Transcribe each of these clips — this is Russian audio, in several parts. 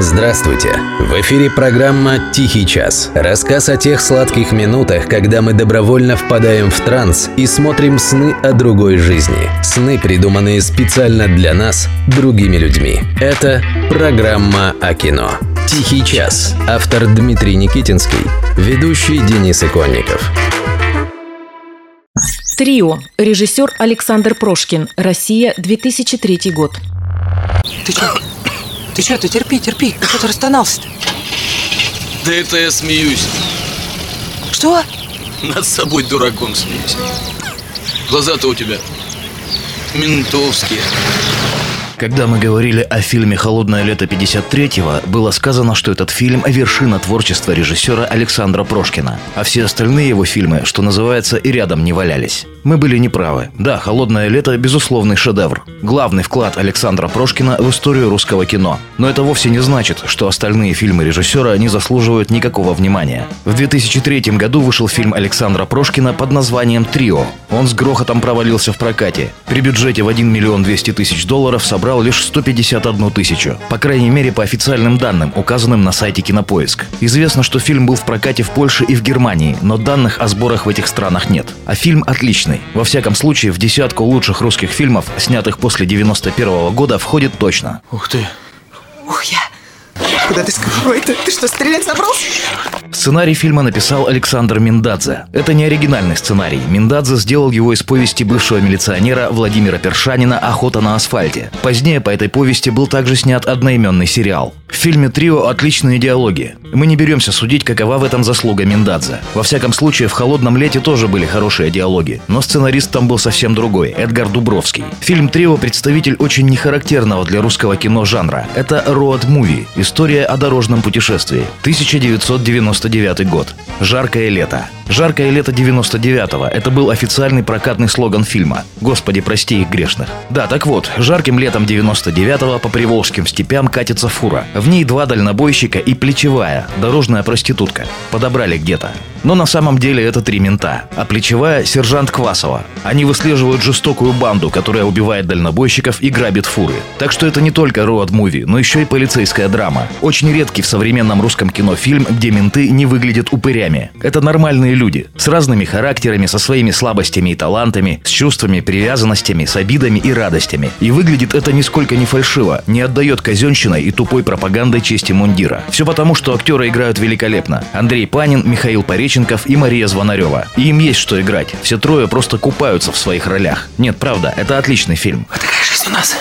Здравствуйте! В эфире программа «Тихий час». Рассказ о тех сладких минутах, когда мы добровольно впадаем в транс и смотрим сны о другой жизни. Сны, придуманные специально для нас, другими людьми. Это программа о кино. «Тихий час». Автор Дмитрий Никитинский. Ведущий Денис Иконников. Трио. Режиссер Александр Прошкин. Россия, 2003 год. Ты что? Ты что, ты терпи, терпи. Ты что ты расстонался-то? Да это я смеюсь. Что? Над собой дураком смеюсь. Глаза-то у тебя ментовские. Когда мы говорили о фильме «Холодное лето 53-го», было сказано, что этот фильм – вершина творчества режиссера Александра Прошкина, а все остальные его фильмы, что называется, и рядом не валялись. Мы были неправы. Да, «Холодное лето» – безусловный шедевр. Главный вклад Александра Прошкина в историю русского кино. Но это вовсе не значит, что остальные фильмы режиссера не заслуживают никакого внимания. В 2003 году вышел фильм Александра Прошкина под названием «Трио». Он с грохотом провалился в прокате. При бюджете в 1 миллион 200 тысяч долларов собрал лишь 151 тысячу. По крайней мере, по официальным данным, указанным на сайте Кинопоиск. Известно, что фильм был в прокате в Польше и в Германии, но данных о сборах в этих странах нет. А фильм отличный. Во всяком случае, в десятку лучших русских фильмов, снятых после 91 года, входит точно. Ух ты. Ух, я. Куда ты с кобурой-то? Ты что, стрелять собрался? Сценарий фильма написал Александр Миндадзе. Это не оригинальный сценарий. Миндадзе сделал его из повести бывшего милиционера Владимира Першанина «Охота на асфальте». Позднее по этой повести был также снят одноименный сериал. В фильме «Трио» отличные диалоги. Мы не беремся судить, какова в этом заслуга Миндадзе. Во всяком случае, в «Холодном лете» тоже были хорошие диалоги, но сценарист там был совсем другой – Эдгар Дубровский. Фильм «Трио» – представитель очень нехарактерного для русского кино жанра. Это роад-муви – история о дорожном путешествии. 1999 год. Жаркое лето. Жаркое лето 99-го – это был официальный прокатный слоган фильма. Господи, прости их грешных. Да, так вот, жарким летом 99-го по приволжским степям катится фура. В ней два дальнобойщика и плечевая, дорожная проститутка. Подобрали где-то. Но на самом деле это три мента, а плечевая – сержант Квасова. Они выслеживают жестокую банду, которая убивает дальнобойщиков и грабит фуры. Так что это не только роад-муви, но еще и полицейская драма. Очень редкий в современном русском кино фильм, где менты не выглядят упырями. Это нормальные люди, с разными характерами, со своими слабостями и талантами, с чувствами, привязанностями, с обидами и радостями. И выглядит это нисколько не фальшиво, не отдает казенщиной и тупой пропагандой чести мундира. Все потому, что актеры играют великолепно. Андрей Панин, Михаил Пореченков и Мария Звонарева. И им есть что играть. Все трое просто купаются в своих ролях. Нет, правда, это отличный фильм. Вот такая жизнь у нас.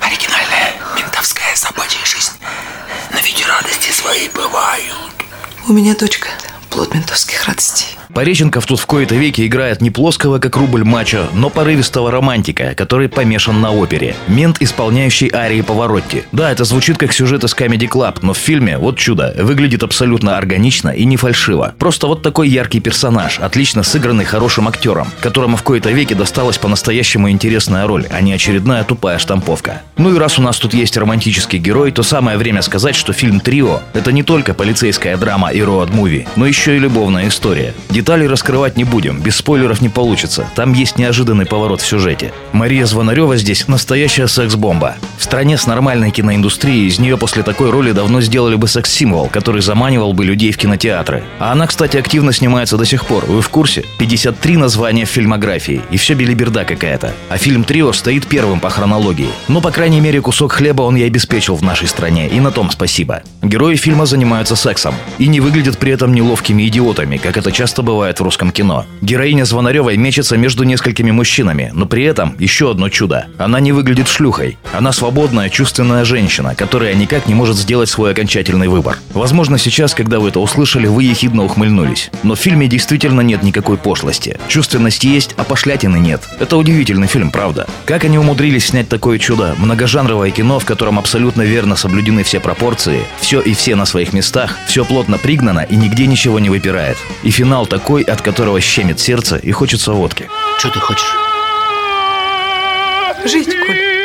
Оригинальная, ментовская собачья жизнь. Но ведь радости свои бывают. У меня дочка плод ментовских радостей. Пореченков тут в кои-то веки играет не плоского, как рубль мачо, но порывистого романтика, который помешан на опере. Мент, исполняющий арии Поворотти. Да, это звучит как сюжет из Comedy Club, но в фильме, вот чудо, выглядит абсолютно органично и не фальшиво. Просто вот такой яркий персонаж, отлично сыгранный хорошим актером, которому в кои-то веки досталась по-настоящему интересная роль, а не очередная тупая штамповка. Ну и раз у нас тут есть романтический герой, то самое время сказать, что фильм «Трио» — это не только полицейская драма и роад-муви, но еще и любовная история. Детали раскрывать не будем, без спойлеров не получится. Там есть неожиданный поворот в сюжете. Мария Звонарева здесь настоящая секс-бомба. В стране с нормальной киноиндустрией из нее после такой роли давно сделали бы секс-символ, который заманивал бы людей в кинотеатры. А она, кстати, активно снимается до сих пор. Вы в курсе? 53 названия в фильмографии. И все белиберда какая-то. А фильм «Трио» стоит первым по хронологии. Но, по крайней мере, кусок хлеба он и обеспечил в нашей стране. И на том спасибо. Герои фильма занимаются сексом. И не выглядят при этом неловкими идиотами, как это часто бывает в русском кино. Героиня Звонаревой мечется между несколькими мужчинами, но при этом еще одно чудо. Она не выглядит шлюхой. Она свободная, чувственная женщина, которая никак не может сделать свой окончательный выбор. Возможно, сейчас, когда вы это услышали, вы ехидно ухмыльнулись. Но в фильме действительно нет никакой пошлости. Чувственность есть, а пошлятины нет. Это удивительный фильм, правда. Как они умудрились снять такое чудо? Многожанровое кино, в котором абсолютно верно соблюдены все пропорции, все и все на своих местах, все плотно пригнано и нигде ничего не выпирает. И финал такой, от которого щемит сердце и хочется водки. Что ты хочешь? Жить, Коль.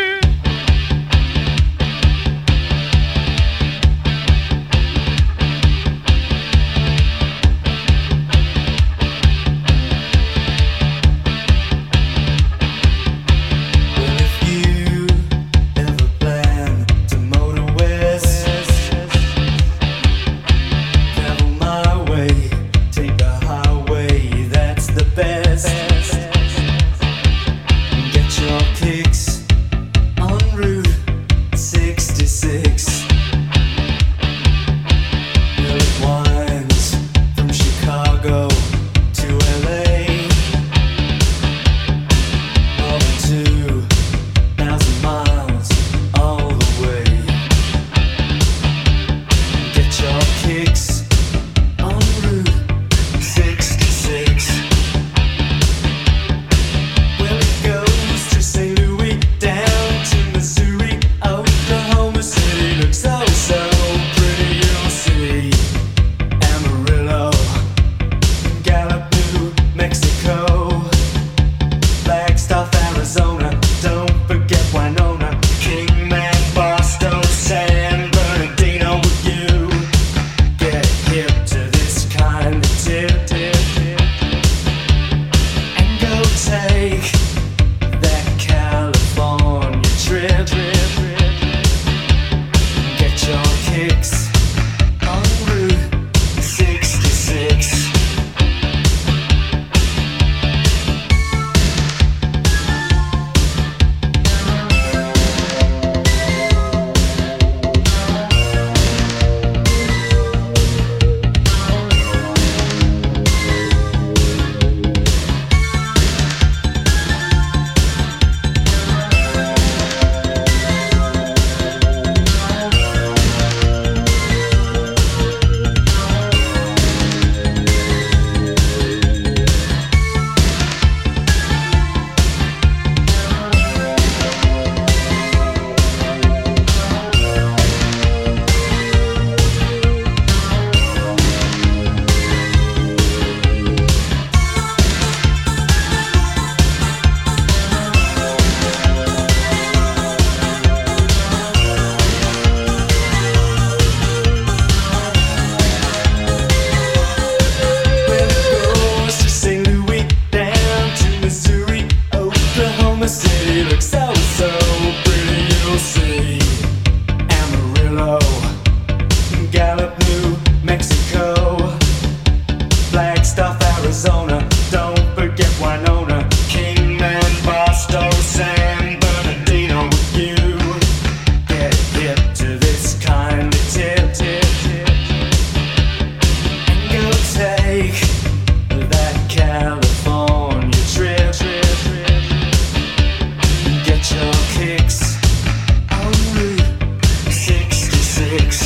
Mix.